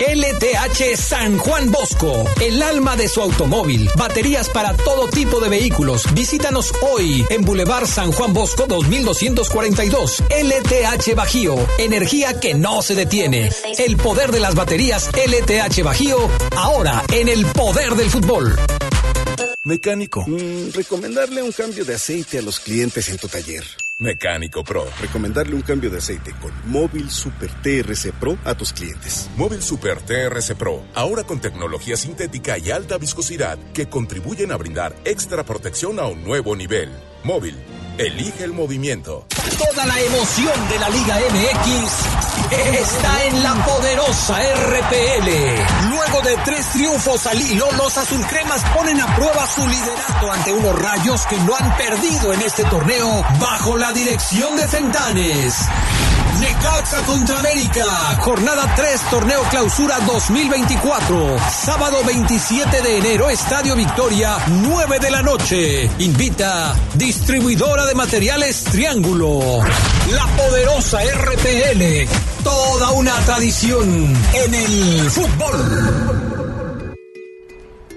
LTH San Juan Bosco, el alma de su automóvil. Baterías para todo tipo de vehículos. Visítanos hoy en Boulevard San Juan Bosco 2242. LTH Bajío, energía que no se detiene. El poder de las baterías LTH Bajío, ahora en el poder del fútbol. Mecánico. Mm, recomendarle un cambio de aceite a los clientes en tu taller. Mecánico Pro. Recomendarle un cambio de aceite con Móvil Super TRC Pro a tus clientes. Móvil Super TRC Pro. Ahora con tecnología sintética y alta viscosidad que contribuyen a brindar extra protección a un nuevo nivel. Móvil. Elige el movimiento. Toda la emoción de la Liga MX está en la poderosa RPL. Luego de tres triunfos al hilo, los azulcremas ponen a prueba su liderato ante unos rayos que no han perdido en este torneo bajo la dirección de Fentanes. Necaxa contra América, jornada 3, torneo clausura 2024. Sábado 27 de enero, Estadio Victoria, 9 de la noche. Invita distribuidora de materiales Triángulo. La poderosa RPL, toda una tradición en el fútbol.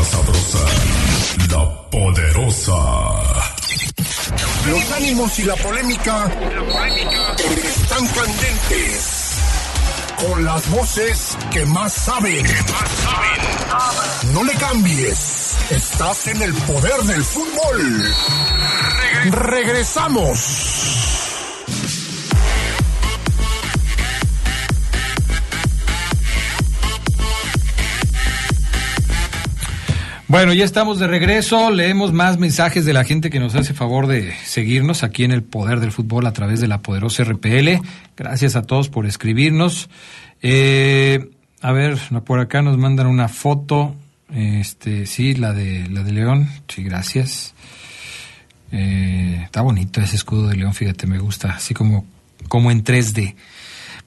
Escucha sabrosa, la poderosa. Los ánimos y la polémica están candentes. Con las voces que más saben. No le cambies. Estás en el poder del fútbol. Regresamos. Bueno, ya estamos de regreso. Leemos más mensajes de la gente que nos hace favor de seguirnos aquí en el Poder del Fútbol a través de la poderosa RPL. Gracias a todos por escribirnos. Eh, a ver, por acá nos mandan una foto. Este, sí, la de la de León. Sí, gracias. Eh, está bonito ese escudo de León, fíjate, me gusta, así como, como en 3D.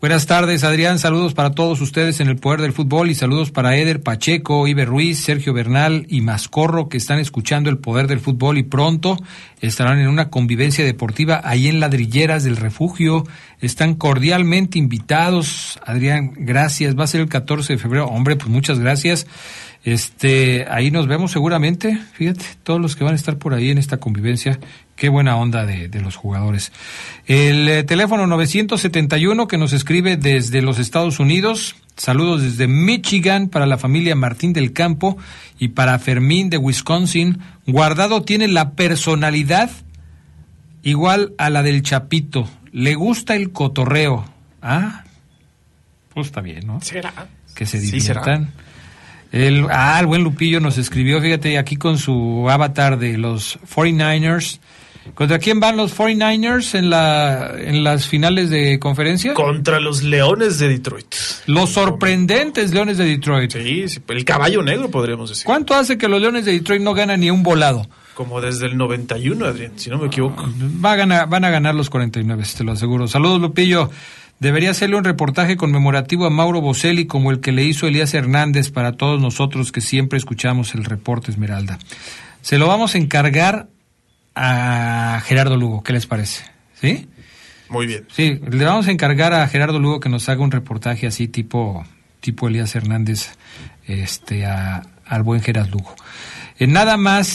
Buenas tardes, Adrián. Saludos para todos ustedes en el Poder del Fútbol y saludos para Eder Pacheco, Iber Ruiz, Sergio Bernal y Mascorro que están escuchando el Poder del Fútbol y pronto estarán en una convivencia deportiva ahí en Ladrilleras del Refugio. Están cordialmente invitados. Adrián, gracias. Va a ser el 14 de febrero. Hombre, pues muchas gracias. Este, ahí nos vemos seguramente, fíjate, todos los que van a estar por ahí en esta convivencia, qué buena onda de, de los jugadores. El eh, teléfono 971 que nos escribe desde los Estados Unidos, saludos desde Michigan para la familia Martín del Campo y para Fermín de Wisconsin. Guardado tiene la personalidad igual a la del Chapito, le gusta el cotorreo. Ah, pues está bien, ¿no? Será. Que se Sí, será. El, ah, el buen Lupillo nos escribió, fíjate, aquí con su avatar de los 49ers. ¿Contra quién van los 49ers en, la, en las finales de conferencia? Contra los Leones de Detroit. Los sorprendentes Leones de Detroit. Sí, sí, el caballo negro podríamos decir. ¿Cuánto hace que los Leones de Detroit no ganan ni un volado? Como desde el 91, Adrián, si no me equivoco. Va a ganar, van a ganar los 49, te lo aseguro. Saludos, Lupillo. Debería hacerle un reportaje conmemorativo a Mauro Boselli como el que le hizo Elías Hernández para todos nosotros que siempre escuchamos el reporte Esmeralda. Se lo vamos a encargar a Gerardo Lugo, ¿qué les parece? ¿Sí? Muy bien. Sí, le vamos a encargar a Gerardo Lugo que nos haga un reportaje así tipo, tipo Elías Hernández este, a- al buen Gerardo Lugo. Eh, nada más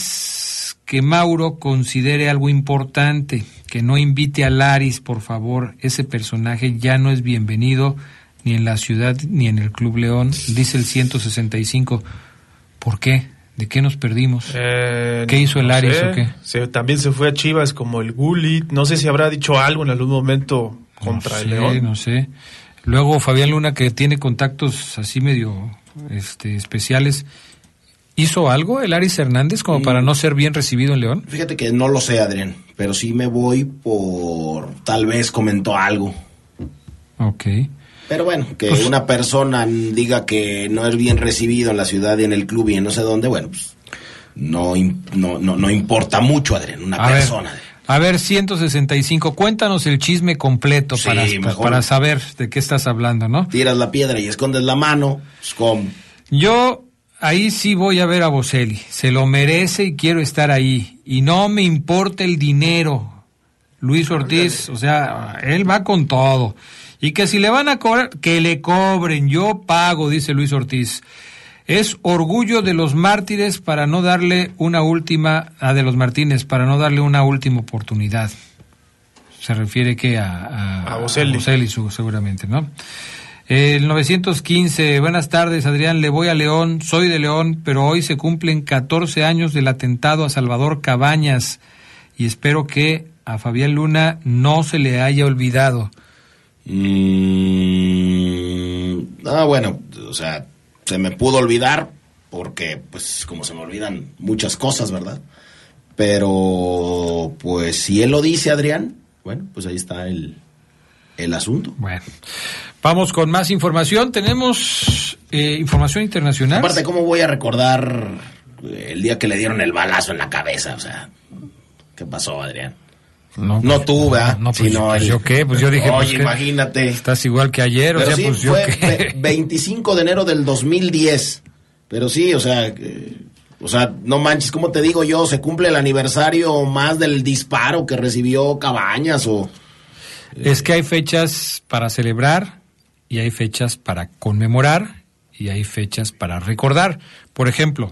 que Mauro considere algo importante, que no invite a Laris, por favor, ese personaje ya no es bienvenido ni en la ciudad ni en el Club León, dice el 165. ¿Por qué? ¿De qué nos perdimos? Eh, ¿Qué hizo el sé. o qué? Se- también se fue a Chivas como el Gullit. No sé si habrá dicho algo en algún momento contra no el sé, León. No sé. Luego Fabián Luna, que tiene contactos así medio este, especiales, ¿hizo algo el Aris Hernández como para no ser bien recibido en León? Fíjate que no lo sé, Adrián, pero sí me voy por tal vez comentó algo. Ok. Pero bueno, que Pues- una persona diga que no es bien recibido en la ciudad y en el club y en no sé dónde, bueno, pues no, no, no, no importa mucho, Adrián, una A ver, persona. a ver, 165, cuéntanos el chisme completo Sí, para, mejor. para saber de qué estás hablando, ¿no? Tiras la piedra y escondes la mano, pues ¿cómo? Yo ahí sí voy a ver a Boselli. Se lo merece y quiero estar ahí. Y no me importa el dinero. Luis Ortiz, o sea, él va con todo. Y que si le van a cobrar, que le cobren. Yo pago, dice Luis Ortiz. Es orgullo de los mártires para no darle una última, a de los Martínez, para no darle una última oportunidad. Se refiere que a, a, A Boselli. Boselli, su- seguramente, ¿no? El 915, buenas tardes Adrián, le voy a León, soy de León, pero hoy se cumplen 14 años del atentado a Salvador Cabañas y espero que a Fabián Luna no se le haya olvidado. Mm, ah, bueno, o sea, se me pudo olvidar porque, pues, como se me olvidan muchas cosas, ¿verdad? Pero, pues, si él lo dice, Adrián, bueno, pues ahí está el, el asunto. Bueno, vamos con más información. Tenemos eh, información internacional. Aparte, ¿cómo voy a recordar eh, el día que le dieron el balazo en la cabeza? O sea, ¿qué pasó, Adrián? No, No tú, ¿verdad? No, pues, Sino pues, el- yo qué, pues yo dije, Oye, pues, ¿qué? imagínate. Estás igual que ayer, o Pero sea, sí, pues yo fue qué. ve- 25 de enero del 2010. Pero sí, o sea, eh, o sea, no manches, ¿cómo te digo yo? Se cumple el aniversario más del disparo que recibió Cabañas o... Es que hay fechas para celebrar y hay fechas para conmemorar y hay fechas para recordar. Por ejemplo,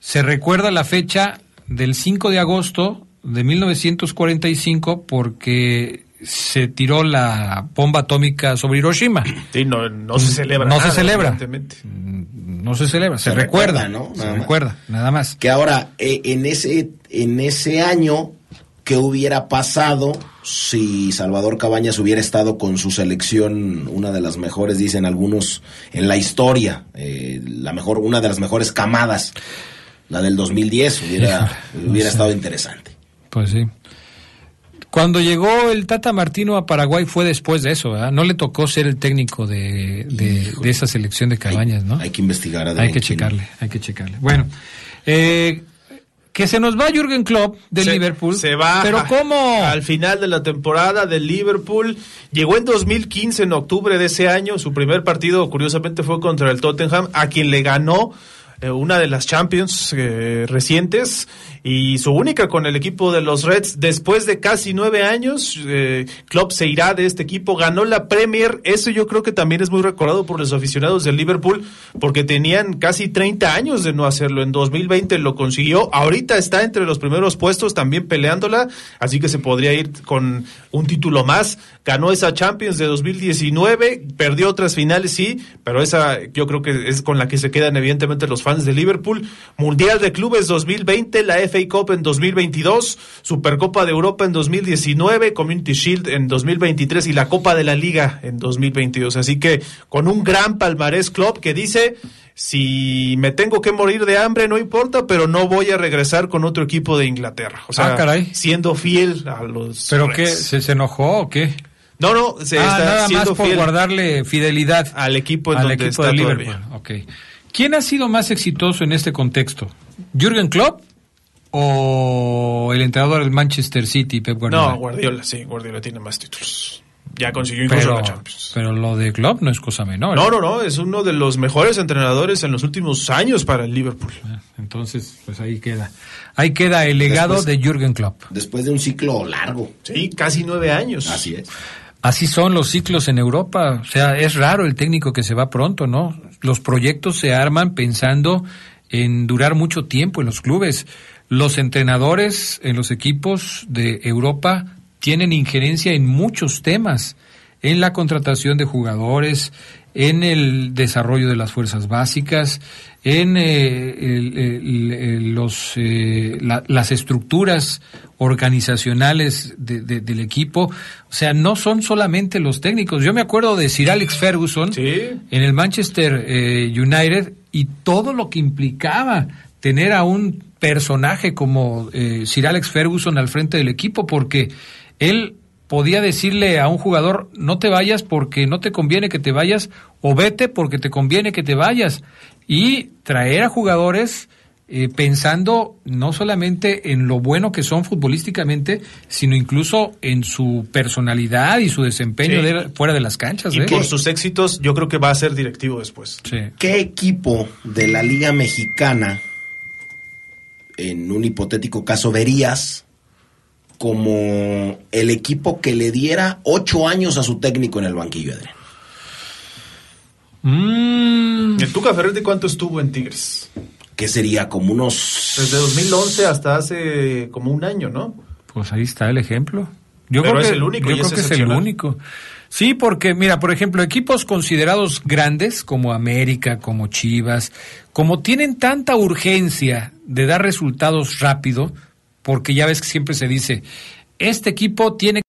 se recuerda la fecha del 5 de agosto de 1945 porque se tiró la bomba atómica sobre Hiroshima. Sí, no, no se celebra. No se celebra. evidentemente. No se celebra, se, Se recuerda, recuerda, ¿no? Se Nada más. recuerda, nada más. Que ahora, eh, en, ese, en ese año, ¿qué hubiera pasado si Salvador Cabañas hubiera estado con su selección, una de las mejores, dicen algunos, en la historia? eh, la mejor, una de las mejores camadas, la del 2010, hubiera, no hubiera sé. estado interesante. Pues sí. Cuando llegó el Tata Martino a Paraguay fue después de eso, ¿verdad? No le tocó ser el técnico de, de- de esa selección de Cabañas, ¿no? Hay que investigar. Adrián, Hay que checarle, hay que checarle. Bueno, eh, que se nos va Jürgen Klopp del Se- Liverpool. Se va. ¿Pero cómo? Al final de la temporada del Liverpool. Llegó en 2015, en octubre de ese año. Su primer partido, curiosamente, fue contra el Tottenham, a quien le ganó una de las Champions eh, recientes y su única con el equipo de los Reds. Después de casi nueve años, eh, Klopp se irá de este equipo, ganó la Premier. Eso yo creo que también es muy recordado por los aficionados del Liverpool, porque tenían casi 30 años de no hacerlo. En 2020 lo consiguió. Ahorita está entre los primeros puestos, también peleándola, así que se podría ir con un título más. Ganó esa Champions de 2019, perdió otras finales, sí, pero esa yo creo que es con la que se quedan evidentemente los fans de Liverpool. Mundial de Clubes 2020, la FA Cup en 2022, Supercopa de Europa en 2019, Community Shield en 2023 y la Copa de la Liga en 2022. Así que con un gran palmarés club que dice, si me tengo que morir de hambre no importa, pero no voy a regresar con otro equipo de Inglaterra. O sea, Ah, caray. siendo fiel a los ¿Pero Reds. qué? ¿Se, se enojó o qué? No, no, se ah, está nada más por fiel guardarle fidelidad al equipo en al donde equipo está de Liverpool. todavía. Ok. ¿Quién ha sido más exitoso en este contexto? ¿Jürgen Klopp o el entrenador del Manchester City, Pep Guardiola? No, Guardiola, sí, Guardiola tiene más títulos. Ya consiguió incluso pero, la Champions. pero lo de Klopp no es cosa menor. No, no, no, es uno de los mejores entrenadores en los últimos años para el Liverpool. Entonces, pues ahí queda. Ahí queda el legado Después- de Jürgen Klopp. Después de un ciclo largo. Sí, casi nueve años. Así es. Así son los ciclos en Europa. O sea, es raro el técnico que se va pronto, ¿no? Los proyectos se arman pensando en durar mucho tiempo en los clubes. Los entrenadores en los equipos de Europa tienen injerencia en muchos temas, en la contratación de jugadores, en el desarrollo de las fuerzas básicas, en eh, el- el- el- los, eh, la- las estructuras organizacionales de- de- del equipo. O sea, no son solamente los técnicos. Yo me acuerdo de Sir Alex Ferguson en el Manchester eh, United y todo lo que implicaba tener a un personaje como eh, Sir Alex Ferguson al frente del equipo, porque él podía decirle a un jugador, no te vayas porque no te conviene que te vayas, o vete porque te conviene que te vayas. Y traer a jugadores eh, pensando no solamente en lo bueno que son futbolísticamente, sino incluso en su personalidad y su desempeño Sí. de- fuera de las canchas. Y ¿eh? por sus éxitos, yo creo que va a ser directivo después. ¿Qué equipo de la Liga Mexicana, en un hipotético caso, verías como el equipo que le diera ocho años a su técnico en el banquillo, Adrián? Mm. ¿El Tuca Ferretti cuánto estuvo en Tigres? Que sería como unos... Desde 2011 hasta hace como un año, ¿no? Pues ahí está el ejemplo. Yo Pero creo es que, el único yo creo es que es el único. Sí, porque mira, por ejemplo, equipos considerados grandes como América, como Chivas, como tienen tanta urgencia de dar resultados rápido, porque ya ves que siempre se dice, este equipo tiene